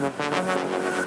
なるほど。